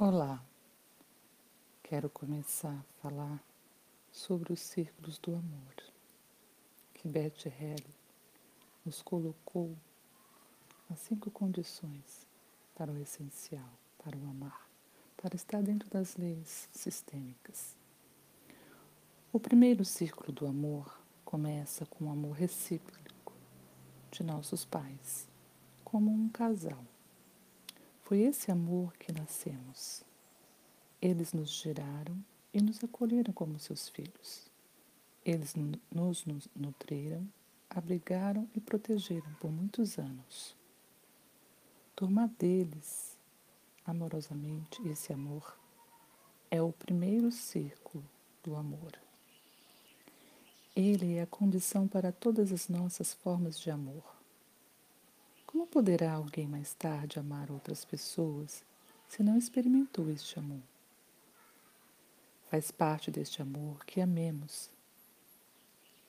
Olá, quero começar a falar sobre os círculos do amor que Beth Helly nos colocou as cinco condições para o essencial, para o amar, para estar dentro das leis sistêmicas. O primeiro círculo do amor começa com o amor recíproco de nossos pais, como um casal. Foi esse amor que nascemos. Eles nos geraram e nos acolheram como seus filhos. Eles nos, nutriram, abrigaram e protegeram por muitos anos. Tomar deles amorosamente esse amor é o primeiro círculo do amor. Ele é a condição para todas as nossas formas de amor. Como poderá alguém mais tarde amar outras pessoas se não experimentou este amor? Faz parte deste amor que amemos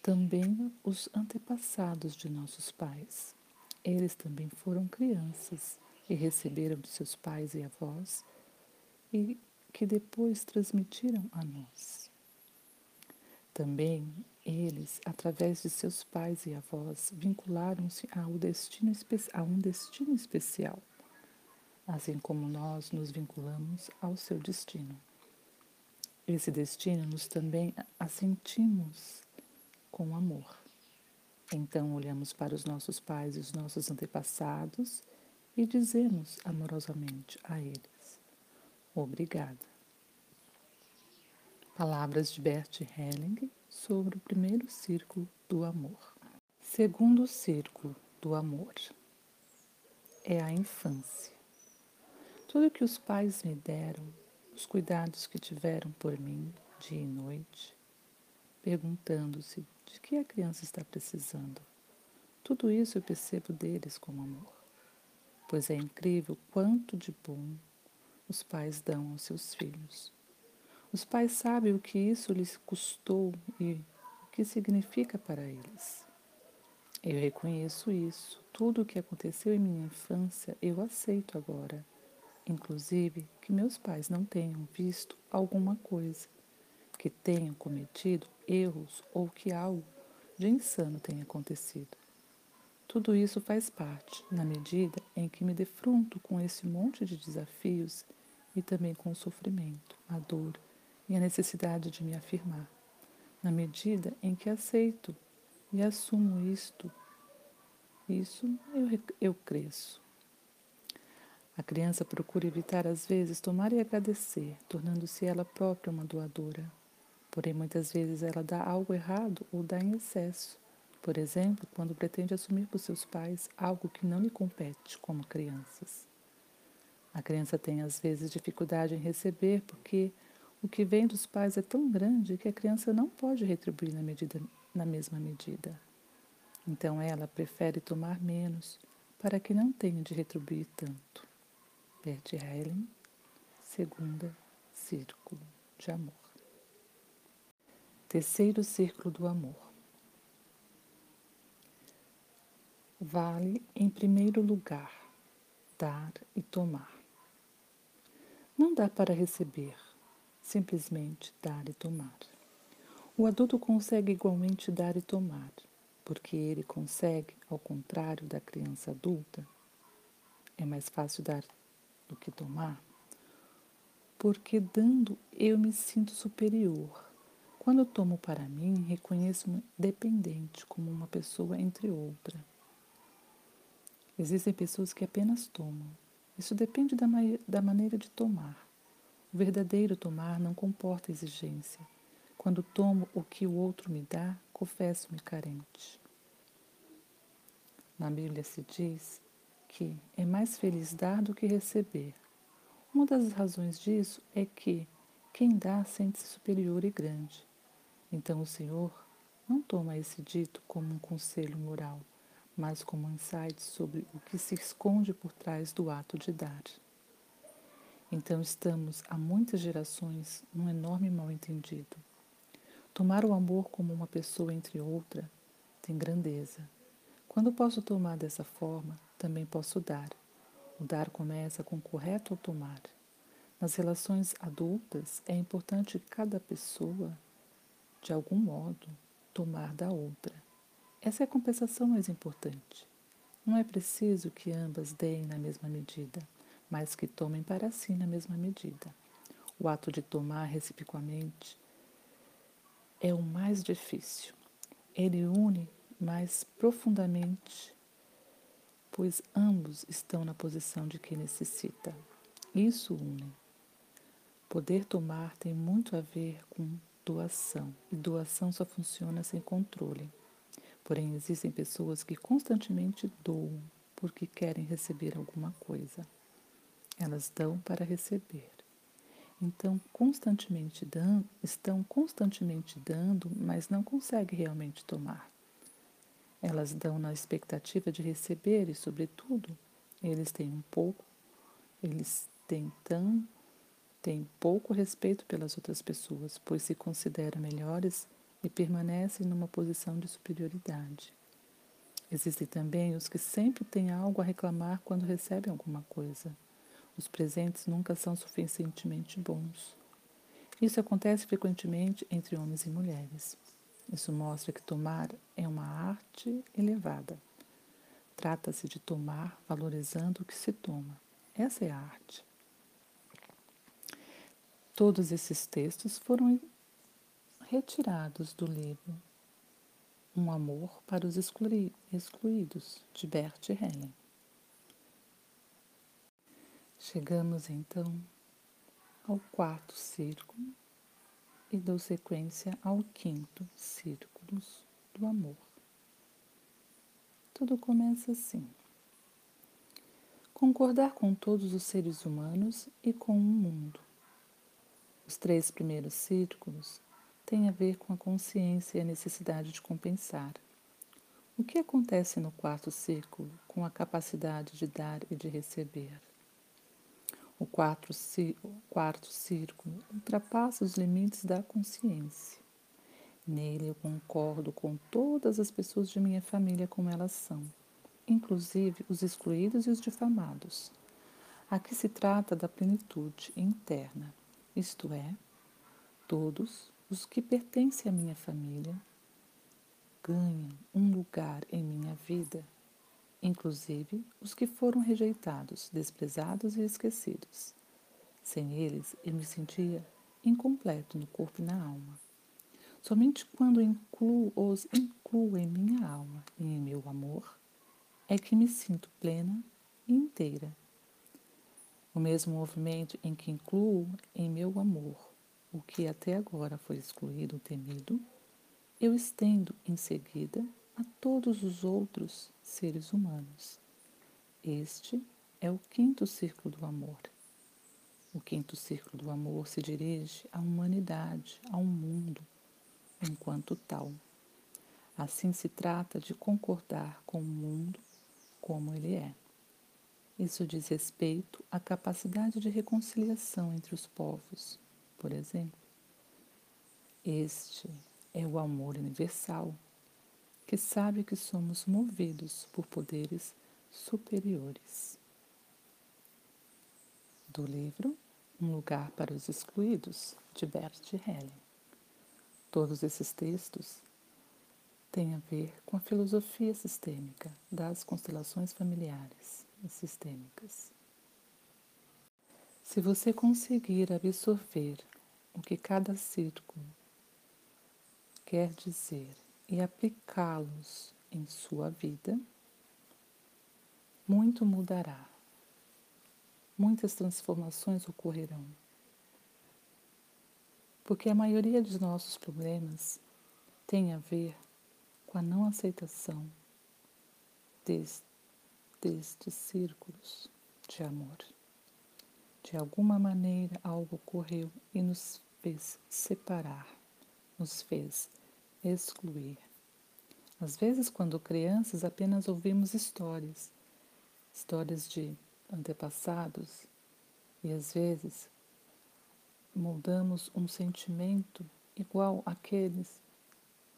também os antepassados de nossos pais. Eles também foram crianças e receberam de seus pais e avós e que depois transmitiram a nós. Também eles, através de seus pais e avós, vincularam-se a um destino especial, assim como nós nos vinculamos ao seu destino. Esse destino nos também assentimos com amor. Então olhamos para os nossos pais e os nossos antepassados e dizemos amorosamente a eles: Obrigada. Palavras de Bert Helling sobre o primeiro círculo do amor. Segundo círculo do amor é a infância. Tudo que os pais me deram, os cuidados que tiveram por mim dia e noite, perguntando-se de que a criança está precisando. Tudo isso eu percebo deles como amor, pois é incrível quanto de bom os pais dão aos seus filhos. Os pais sabem o que isso lhes custou e o que significa para eles. Eu reconheço isso. Tudo o que aconteceu em minha infância eu aceito agora. Inclusive que meus pais não tenham visto alguma coisa, que tenham cometido erros ou que algo de insano tenha acontecido. Tudo isso faz parte, na medida em que me defronto com esse monte de desafios e também com o sofrimento, a dor e a necessidade de me afirmar, na medida em que aceito e assumo isto, isso eu, eu cresço. A criança procura evitar às vezes tomar e agradecer, tornando-se ela própria uma doadora. Porém, muitas vezes ela dá algo errado ou dá em excesso. Por exemplo, quando pretende assumir por seus pais algo que não lhe compete, como crianças. A criança tem às vezes dificuldade em receber porque o que vem dos pais é tão grande que a criança não pode retribuir na, medida, na mesma medida. Então ela prefere tomar menos para que não tenha de retribuir tanto. Bert Helling, segunda círculo de amor. Terceiro círculo do amor. Vale em primeiro lugar dar e tomar. Não dá para receber, simplesmente dar e tomar. O adulto consegue igualmente dar e tomar, porque ele consegue, ao contrário da criança adulta, é mais fácil dar do que tomar, porque dando eu me sinto superior. Quando eu tomo para mim, reconheço-me dependente como uma pessoa entre outra. Existem pessoas que apenas tomam. Isso depende da, da maneira de tomar. O verdadeiro tomar não comporta exigência. Quando tomo o que o outro me dá, confesso-me carente. Na Bíblia se diz que é mais feliz dar do que receber. Uma das razões disso é que quem dá sente-se superior e grande. Então o Senhor não toma esse dito como um conselho moral, mas como um insight sobre o que se esconde por trás do ato de dar. Então estamos há muitas gerações num enorme mal-entendido. Tomar o amor como uma pessoa entre outra tem grandeza. Quando posso tomar dessa forma, também posso dar. O dar começa com o correto ao tomar. Nas relações adultas, é importante cada pessoa, de algum modo, tomar da outra. Essa é a compensação mais importante. Não é preciso que ambas deem na mesma medida, mas que tomem para si na mesma medida. O ato de tomar reciprocamente é o mais difícil. Ele une mais profundamente, pois ambos estão na posição de quem necessita. Isso une. Poder tomar tem muito a ver com doação, e doação só funciona sem controle. Porém, existem pessoas que constantemente doam porque querem receber alguma coisa. Elas dão para receber. Então, constantemente dão, estão constantemente dando, mas não conseguem realmente tomar. Elas dão na expectativa de receber e, sobretudo, eles têm um pouco, eles têm tão têm pouco respeito pelas outras pessoas, pois se consideram melhores e permanecem numa posição de superioridade. Existem também os que sempre têm algo a reclamar quando recebem alguma coisa. Os presentes nunca são suficientemente bons. Isso acontece frequentemente entre homens e mulheres. Isso mostra que tomar é uma arte elevada. Trata-se de tomar valorizando o que se toma. Essa é a arte. Todos esses textos foram retirados do livro Um Amor para os Excluídos, de Bert Helling. Chegamos então ao quarto círculo e dou sequência ao quinto círculo do amor. Tudo começa assim. Concordar com todos os seres humanos e com o mundo os três primeiros círculos têm a ver com a consciência e a necessidade de compensar. O que acontece no quarto círculo com a capacidade de dar e de receber? O quarto, o quarto círculo ultrapassa os limites da consciência. Nele eu concordo com todas as pessoas de minha família como elas são, inclusive os excluídos e os difamados. Aqui se trata da plenitude interna isto é, todos os que pertencem à minha família ganham um lugar em minha vida, inclusive os que foram rejeitados, desprezados e esquecidos. Sem eles, eu me sentia incompleto no corpo e na alma. Somente quando incluo, os incluo em minha alma e em meu amor, é que me sinto plena e inteira o mesmo movimento em que incluo em meu amor o que até agora foi excluído ou temido, eu estendo em seguida a todos os outros seres humanos. Este é o quinto círculo do amor. O quinto círculo do amor se dirige à humanidade, ao mundo, enquanto tal. Assim se trata de concordar com o mundo como ele é. Isso diz respeito à capacidade de reconciliação entre os povos, por exemplo. Este é o amor universal, que sabe que somos movidos por poderes superiores. Do livro Um Lugar para os Excluídos, de Bert Helling. Todos esses textos têm a ver com a filosofia sistêmica das constelações familiares e sistêmicas. Se você conseguir absorver o que cada círculo quer dizer e aplicá-los em sua vida, muito mudará. Muitas transformações ocorrerão. Porque a maioria dos nossos problemas tem a ver com a não aceitação deste destes círculos de amor. De alguma maneira algo ocorreu e nos fez separar, nos fez excluir. Às vezes, quando crianças, apenas ouvimos histórias, histórias de antepassados, e às vezes moldamos um sentimento igual àqueles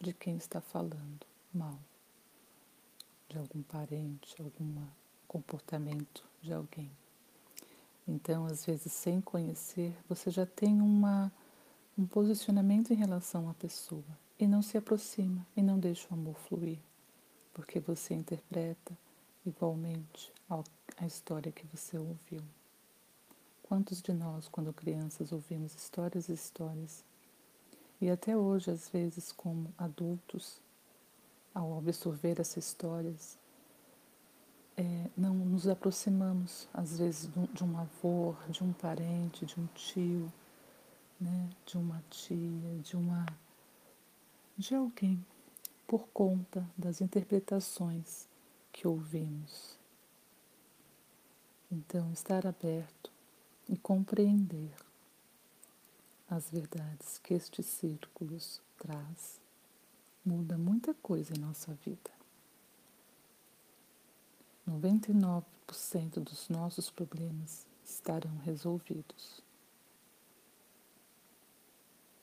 de quem está falando mal de algum parente, algum comportamento de alguém. Então, às vezes, sem conhecer, você já tem uma, um posicionamento em relação à pessoa e não se aproxima e não deixa o amor fluir, porque você interpreta igualmente a história que você ouviu. Quantos de nós, quando crianças, ouvimos histórias e histórias e até hoje, às vezes, como adultos, ao absorver essas histórias, é, não nos aproximamos, às vezes, de um avô, de um parente, de um tio, né, de uma tia, de uma de alguém, por conta das interpretações que ouvimos. Então, estar aberto e compreender as verdades que estes círculos traz muda muita coisa em nossa vida. 99% dos nossos problemas estarão resolvidos.